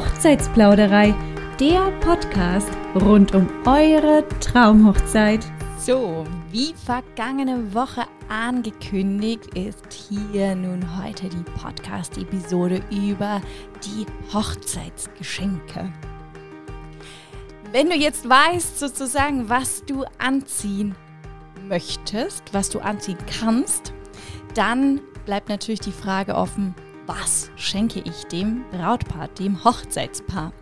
Hochzeitsplauderei, der Podcast rund um eure Traumhochzeit. So, wie vergangene Woche angekündigt, ist hier nun heute die Podcast-Episode über die Hochzeitsgeschenke. Wenn du jetzt weißt, sozusagen, was du anziehen möchtest, was du anziehen kannst, dann bleibt natürlich die Frage offen, was schenke ich dem Brautpaar, dem Hochzeitspaar?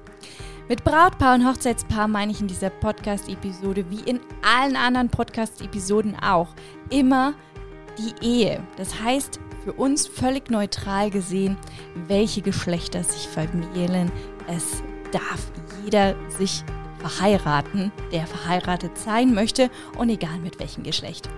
Mit Brautpaar und Hochzeitspaar meine ich in dieser Podcast-Episode, wie in allen anderen Podcast-Episoden auch, immer die Ehe. Das heißt, für uns völlig neutral gesehen, welche Geschlechter sich vermählen. Es darf jeder sich verheiraten, der verheiratet sein möchte und egal mit welchem Geschlecht.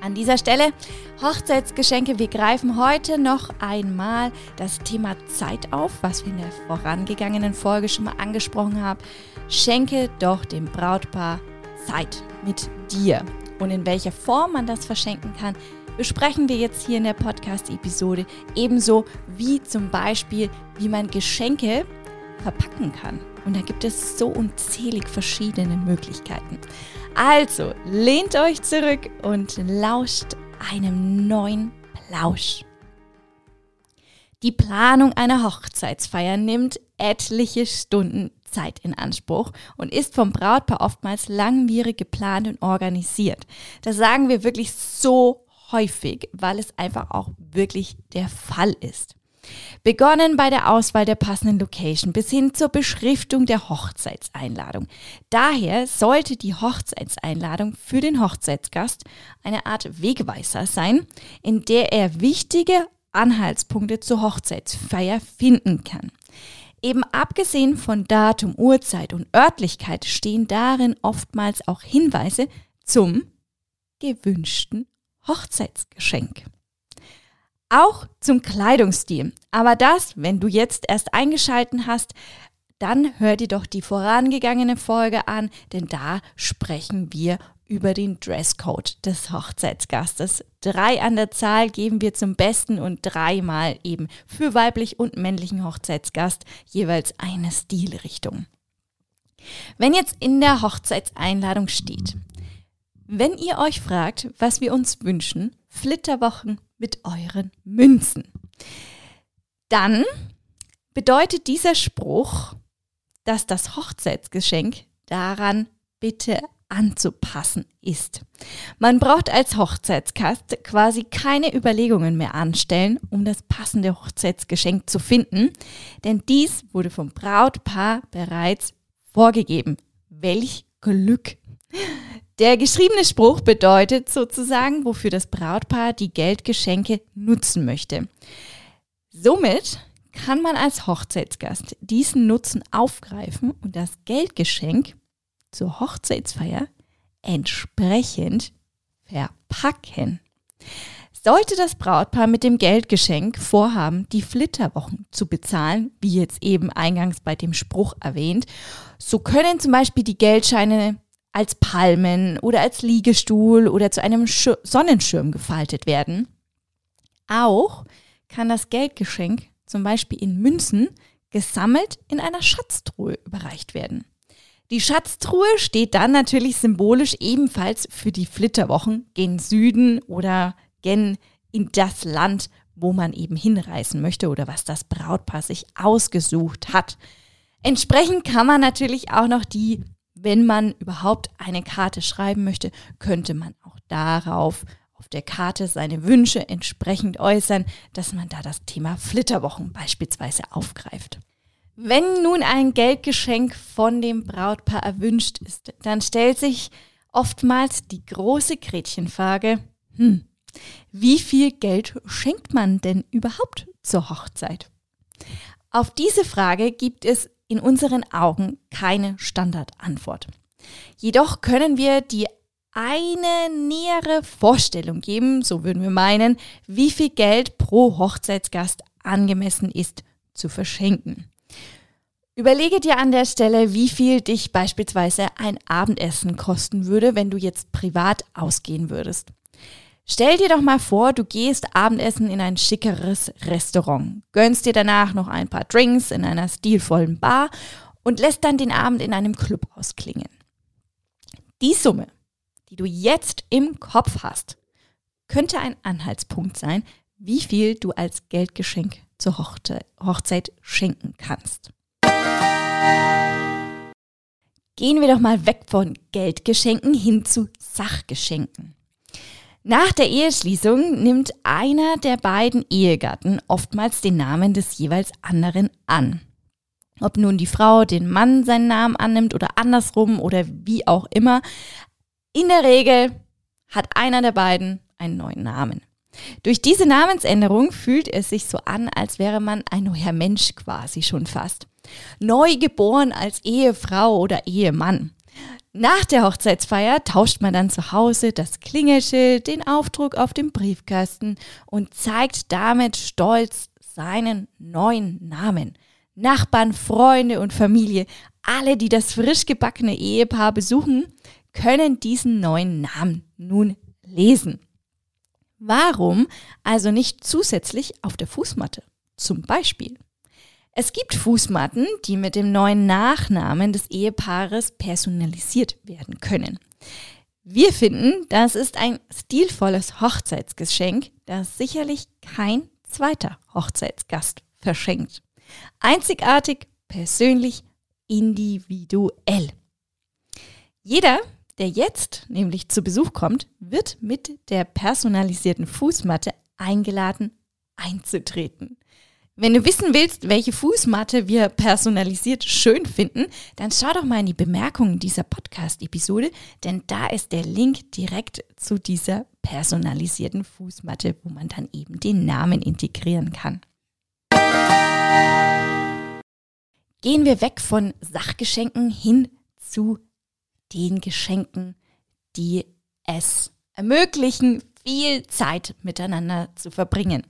An dieser Stelle Hochzeitsgeschenke. Wir greifen heute noch einmal das Thema Zeit auf, was wir in der vorangegangenen Folge schon mal angesprochen haben. Schenke doch dem Brautpaar Zeit mit dir. Und in welcher Form man das verschenken kann, besprechen wir jetzt hier in der Podcast-Episode. Ebenso wie zum Beispiel, wie man Geschenke verpacken kann. Und da gibt es so unzählig verschiedene Möglichkeiten. Also, lehnt euch zurück und lauscht einem neuen Plausch. Die Planung einer Hochzeitsfeier nimmt etliche Stunden Zeit in Anspruch und ist vom Brautpaar oftmals langwierig geplant und organisiert. Das sagen wir wirklich so häufig, weil es einfach auch wirklich der Fall ist. Begonnen bei der Auswahl der passenden Location bis hin zur Beschriftung der Hochzeitseinladung. Daher sollte die Hochzeitseinladung für den Hochzeitsgast eine Art Wegweiser sein, in der er wichtige Anhaltspunkte zur Hochzeitsfeier finden kann. Eben abgesehen von Datum, Uhrzeit und Örtlichkeit stehen darin oftmals auch Hinweise zum gewünschten Hochzeitsgeschenk. Auch zum Kleidungsstil. Aber das, wenn du jetzt erst eingeschalten hast, dann hör dir doch die vorangegangene Folge an, denn da sprechen wir über den Dresscode des Hochzeitsgastes. Drei an der Zahl geben wir zum Besten und dreimal eben für weiblich und männlichen Hochzeitsgast jeweils eine Stilrichtung. Wenn jetzt in der Hochzeitseinladung steht, wenn ihr euch fragt, was wir uns wünschen, Flitterwochen mit euren Münzen. Dann bedeutet dieser Spruch, dass das Hochzeitsgeschenk daran bitte anzupassen ist. Man braucht als Hochzeitskast quasi keine Überlegungen mehr anstellen, um das passende Hochzeitsgeschenk zu finden, denn dies wurde vom Brautpaar bereits vorgegeben. Welch Glück! Der geschriebene Spruch bedeutet sozusagen, wofür das Brautpaar die Geldgeschenke nutzen möchte. Somit kann man als Hochzeitsgast diesen Nutzen aufgreifen und das Geldgeschenk zur Hochzeitsfeier entsprechend verpacken. Sollte das Brautpaar mit dem Geldgeschenk vorhaben, die Flitterwochen zu bezahlen, wie jetzt eben eingangs bei dem Spruch erwähnt, so können zum Beispiel die Geldscheine als Palmen oder als Liegestuhl oder zu einem Sch Sonnenschirm gefaltet werden. Auch kann das Geldgeschenk zum Beispiel in Münzen gesammelt in einer Schatztruhe überreicht werden. Die Schatztruhe steht dann natürlich symbolisch ebenfalls für die Flitterwochen gen Süden oder gen in das Land, wo man eben hinreisen möchte oder was das Brautpaar sich ausgesucht hat. Entsprechend kann man natürlich auch noch die wenn man überhaupt eine Karte schreiben möchte, könnte man auch darauf auf der Karte seine Wünsche entsprechend äußern, dass man da das Thema Flitterwochen beispielsweise aufgreift. Wenn nun ein Geldgeschenk von dem Brautpaar erwünscht ist, dann stellt sich oftmals die große Gretchenfrage, hm, wie viel Geld schenkt man denn überhaupt zur Hochzeit? Auf diese Frage gibt es in unseren Augen keine Standardantwort. Jedoch können wir die eine nähere Vorstellung geben, so würden wir meinen, wie viel Geld pro Hochzeitsgast angemessen ist zu verschenken. Überlege dir an der Stelle, wie viel dich beispielsweise ein Abendessen kosten würde, wenn du jetzt privat ausgehen würdest. Stell dir doch mal vor, du gehst Abendessen in ein schickeres Restaurant, gönnst dir danach noch ein paar Drinks in einer stilvollen Bar und lässt dann den Abend in einem Club ausklingen. Die Summe, die du jetzt im Kopf hast, könnte ein Anhaltspunkt sein, wie viel du als Geldgeschenk zur Hochzeit schenken kannst. Gehen wir doch mal weg von Geldgeschenken hin zu Sachgeschenken. Nach der Eheschließung nimmt einer der beiden Ehegatten oftmals den Namen des jeweils anderen an. Ob nun die Frau den Mann seinen Namen annimmt oder andersrum oder wie auch immer, in der Regel hat einer der beiden einen neuen Namen. Durch diese Namensänderung fühlt es sich so an, als wäre man ein neuer Mensch quasi schon fast. Neu geboren als Ehefrau oder Ehemann. Nach der Hochzeitsfeier tauscht man dann zu Hause das Klingelschild, den Aufdruck auf dem Briefkasten und zeigt damit stolz seinen neuen Namen. Nachbarn, Freunde und Familie, alle, die das frisch gebackene Ehepaar besuchen, können diesen neuen Namen nun lesen. Warum also nicht zusätzlich auf der Fußmatte? Zum Beispiel. Es gibt Fußmatten, die mit dem neuen Nachnamen des Ehepaares personalisiert werden können. Wir finden, das ist ein stilvolles Hochzeitsgeschenk, das sicherlich kein zweiter Hochzeitsgast verschenkt. Einzigartig, persönlich, individuell. Jeder, der jetzt nämlich zu Besuch kommt, wird mit der personalisierten Fußmatte eingeladen einzutreten. Wenn du wissen willst, welche Fußmatte wir personalisiert schön finden, dann schau doch mal in die Bemerkungen dieser Podcast-Episode, denn da ist der Link direkt zu dieser personalisierten Fußmatte, wo man dann eben den Namen integrieren kann. Gehen wir weg von Sachgeschenken hin zu den Geschenken, die es ermöglichen, viel Zeit miteinander zu verbringen.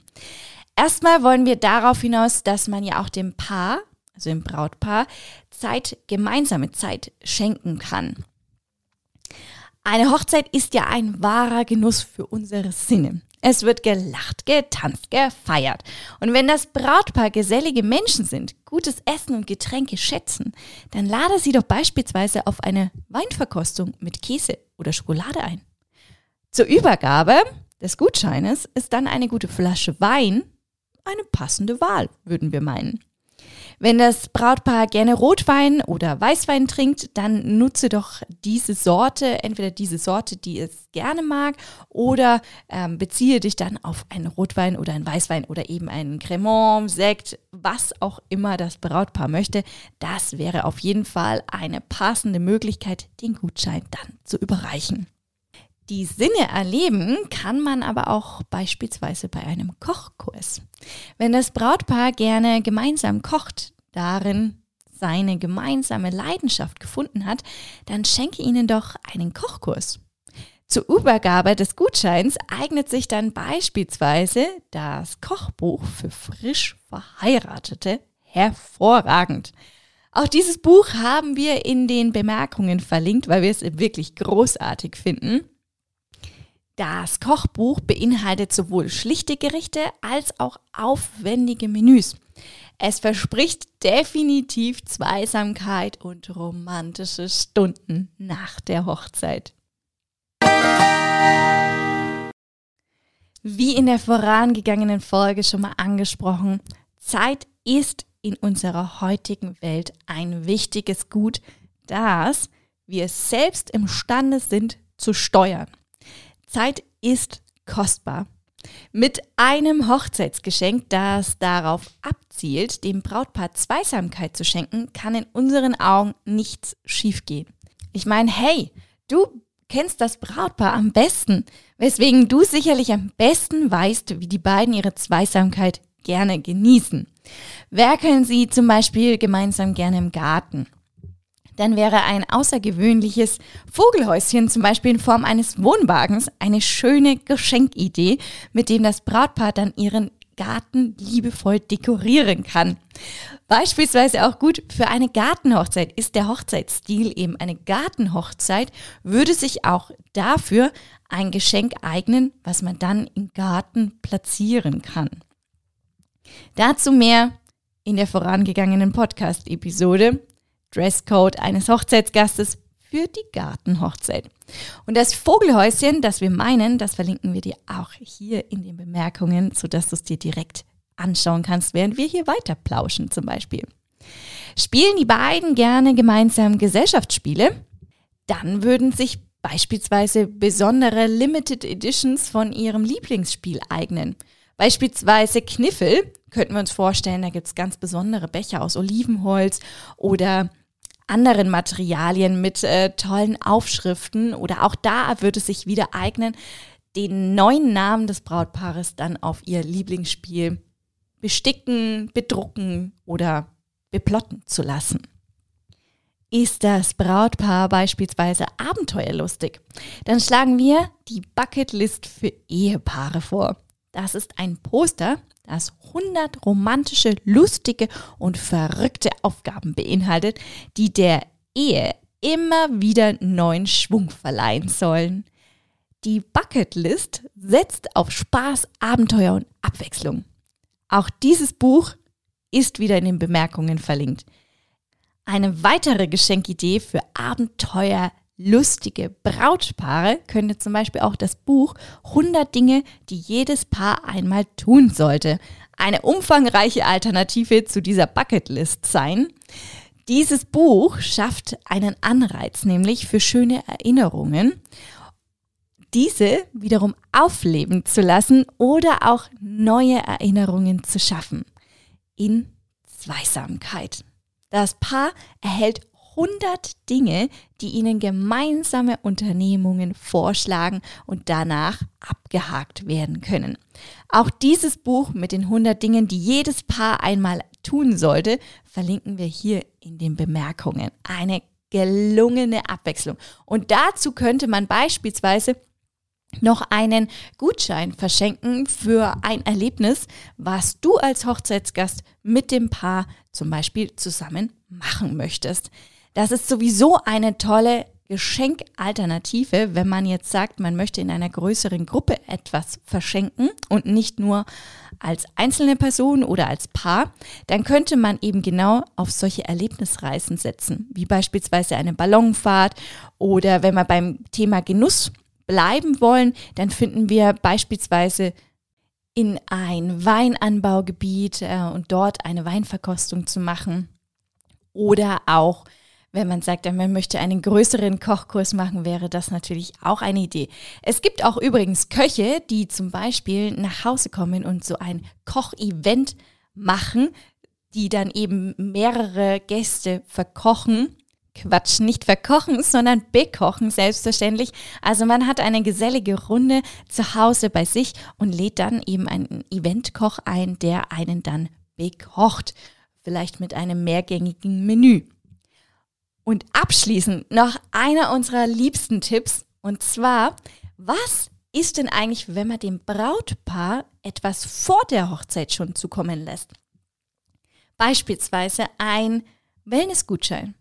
Erstmal wollen wir darauf hinaus, dass man ja auch dem Paar, also dem Brautpaar, Zeit, gemeinsame Zeit schenken kann. Eine Hochzeit ist ja ein wahrer Genuss für unsere Sinne. Es wird gelacht, getanzt, gefeiert. Und wenn das Brautpaar gesellige Menschen sind, gutes Essen und Getränke schätzen, dann lade sie doch beispielsweise auf eine Weinverkostung mit Käse oder Schokolade ein. Zur Übergabe des Gutscheines ist dann eine gute Flasche Wein eine passende Wahl, würden wir meinen. Wenn das Brautpaar gerne Rotwein oder Weißwein trinkt, dann nutze doch diese Sorte, entweder diese Sorte, die es gerne mag, oder ähm, beziehe dich dann auf einen Rotwein oder einen Weißwein oder eben einen Cremant, Sekt, was auch immer das Brautpaar möchte. Das wäre auf jeden Fall eine passende Möglichkeit, den Gutschein dann zu überreichen. Die Sinne erleben kann man aber auch beispielsweise bei einem Kochkurs. Wenn das Brautpaar gerne gemeinsam kocht, darin seine gemeinsame Leidenschaft gefunden hat, dann schenke ihnen doch einen Kochkurs. Zur Übergabe des Gutscheins eignet sich dann beispielsweise das Kochbuch für frisch Verheiratete hervorragend. Auch dieses Buch haben wir in den Bemerkungen verlinkt, weil wir es wirklich großartig finden. Das Kochbuch beinhaltet sowohl schlichte Gerichte als auch aufwendige Menüs. Es verspricht definitiv Zweisamkeit und romantische Stunden nach der Hochzeit. Wie in der vorangegangenen Folge schon mal angesprochen, Zeit ist in unserer heutigen Welt ein wichtiges Gut, das wir selbst imstande sind zu steuern. Zeit ist kostbar. Mit einem Hochzeitsgeschenk, das darauf abzielt, dem Brautpaar Zweisamkeit zu schenken, kann in unseren Augen nichts schiefgehen. Ich meine, hey, du kennst das Brautpaar am besten, weswegen du sicherlich am besten weißt, wie die beiden ihre Zweisamkeit gerne genießen. Werkeln sie zum Beispiel gemeinsam gerne im Garten dann wäre ein außergewöhnliches Vogelhäuschen zum Beispiel in Form eines Wohnwagens eine schöne Geschenkidee, mit dem das Brautpaar dann ihren Garten liebevoll dekorieren kann. Beispielsweise auch gut für eine Gartenhochzeit ist der Hochzeitsstil eben eine Gartenhochzeit, würde sich auch dafür ein Geschenk eignen, was man dann im Garten platzieren kann. Dazu mehr in der vorangegangenen Podcast-Episode Dresscode eines Hochzeitsgastes für die Gartenhochzeit. Und das Vogelhäuschen, das wir meinen, das verlinken wir dir auch hier in den Bemerkungen, sodass du es dir direkt anschauen kannst, während wir hier weiter plauschen zum Beispiel. Spielen die beiden gerne gemeinsam Gesellschaftsspiele? Dann würden sich beispielsweise besondere Limited Editions von ihrem Lieblingsspiel eignen. Beispielsweise Kniffel, könnten wir uns vorstellen, da gibt es ganz besondere Becher aus Olivenholz oder anderen Materialien mit äh, tollen Aufschriften oder auch da würde es sich wieder eignen, den neuen Namen des Brautpaares dann auf ihr Lieblingsspiel besticken, bedrucken oder beplotten zu lassen. Ist das Brautpaar beispielsweise abenteuerlustig, dann schlagen wir die Bucketlist für Ehepaare vor. Das ist ein Poster, das 100 romantische, lustige und verrückte Aufgaben beinhaltet, die der Ehe immer wieder neuen Schwung verleihen sollen. Die Bucketlist setzt auf Spaß, Abenteuer und Abwechslung. Auch dieses Buch ist wieder in den Bemerkungen verlinkt. Eine weitere Geschenkidee für Abenteuer lustige Brautpaare könnte zum Beispiel auch das Buch 100 Dinge, die jedes Paar einmal tun sollte, eine umfangreiche Alternative zu dieser Bucketlist sein. Dieses Buch schafft einen Anreiz, nämlich für schöne Erinnerungen, diese wiederum aufleben zu lassen oder auch neue Erinnerungen zu schaffen. In Zweisamkeit. Das Paar erhält 100 Dinge, die Ihnen gemeinsame Unternehmungen vorschlagen und danach abgehakt werden können. Auch dieses Buch mit den 100 Dingen, die jedes Paar einmal tun sollte, verlinken wir hier in den Bemerkungen. Eine gelungene Abwechslung. Und dazu könnte man beispielsweise noch einen Gutschein verschenken für ein Erlebnis, was du als Hochzeitsgast mit dem Paar zum Beispiel zusammen machen möchtest. Das ist sowieso eine tolle Geschenkalternative, wenn man jetzt sagt, man möchte in einer größeren Gruppe etwas verschenken und nicht nur als einzelne Person oder als Paar, dann könnte man eben genau auf solche Erlebnisreisen setzen, wie beispielsweise eine Ballonfahrt oder wenn wir beim Thema Genuss bleiben wollen, dann finden wir beispielsweise in ein Weinanbaugebiet äh, und dort eine Weinverkostung zu machen oder auch wenn man sagt, man möchte einen größeren Kochkurs machen, wäre das natürlich auch eine Idee. Es gibt auch übrigens Köche, die zum Beispiel nach Hause kommen und so ein Kochevent machen, die dann eben mehrere Gäste verkochen. Quatsch, nicht verkochen, sondern bekochen, selbstverständlich. Also man hat eine gesellige Runde zu Hause bei sich und lädt dann eben einen Eventkoch ein, der einen dann bekocht. Vielleicht mit einem mehrgängigen Menü. Und abschließend noch einer unserer liebsten Tipps. Und zwar, was ist denn eigentlich, wenn man dem Brautpaar etwas vor der Hochzeit schon zukommen lässt? Beispielsweise ein Wellnessgutschein.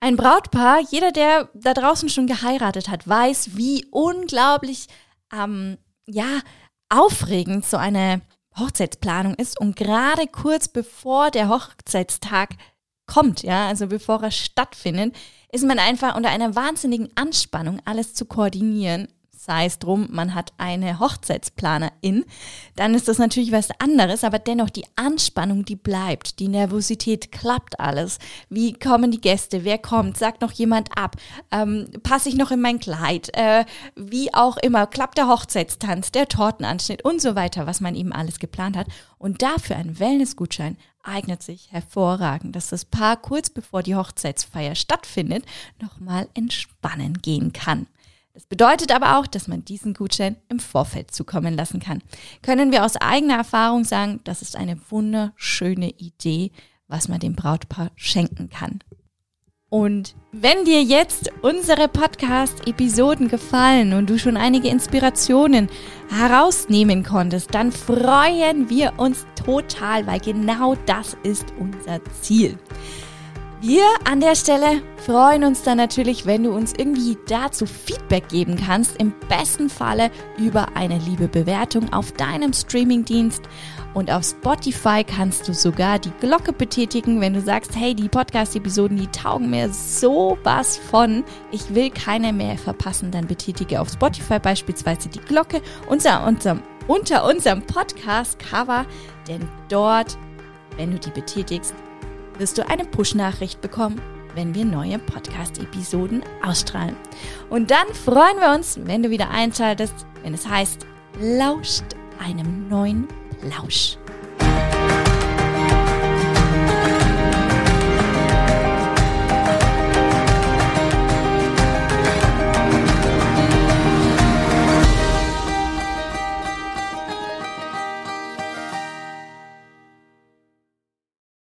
Ein Brautpaar, jeder, der da draußen schon geheiratet hat, weiß, wie unglaublich ähm, ja, aufregend so eine Hochzeitsplanung ist. Und gerade kurz bevor der Hochzeitstag kommt, ja, also bevor er stattfindet, ist man einfach unter einer wahnsinnigen Anspannung, alles zu koordinieren. Sei es drum, man hat eine Hochzeitsplanerin, dann ist das natürlich was anderes, aber dennoch die Anspannung, die bleibt, die Nervosität, klappt alles. Wie kommen die Gäste? Wer kommt? Sagt noch jemand ab? Ähm, passe ich noch in mein Kleid? Äh, wie auch immer, klappt der Hochzeitstanz, der Tortenanschnitt und so weiter, was man eben alles geplant hat. Und dafür ein Wellnessgutschein eignet sich hervorragend, dass das Paar kurz bevor die Hochzeitsfeier stattfindet, nochmal entspannen gehen kann. Das bedeutet aber auch, dass man diesen Gutschein im Vorfeld zukommen lassen kann. Können wir aus eigener Erfahrung sagen, das ist eine wunderschöne Idee, was man dem Brautpaar schenken kann. Und wenn dir jetzt unsere Podcast-Episoden gefallen und du schon einige Inspirationen herausnehmen konntest, dann freuen wir uns total, weil genau das ist unser Ziel. Wir an der Stelle freuen uns dann natürlich, wenn du uns irgendwie dazu Feedback geben kannst. Im besten Falle über eine liebe Bewertung auf deinem Streamingdienst. Und auf Spotify kannst du sogar die Glocke betätigen, wenn du sagst, hey, die Podcast-Episoden, die taugen mir sowas von. Ich will keine mehr verpassen. Dann betätige auf Spotify beispielsweise die Glocke unter unserem, unter unserem Podcast-Cover. Denn dort, wenn du die betätigst, wirst du eine Push-Nachricht bekommen, wenn wir neue Podcast-Episoden ausstrahlen. Und dann freuen wir uns, wenn du wieder einschaltest, wenn es heißt, lauscht einem neuen Plausch.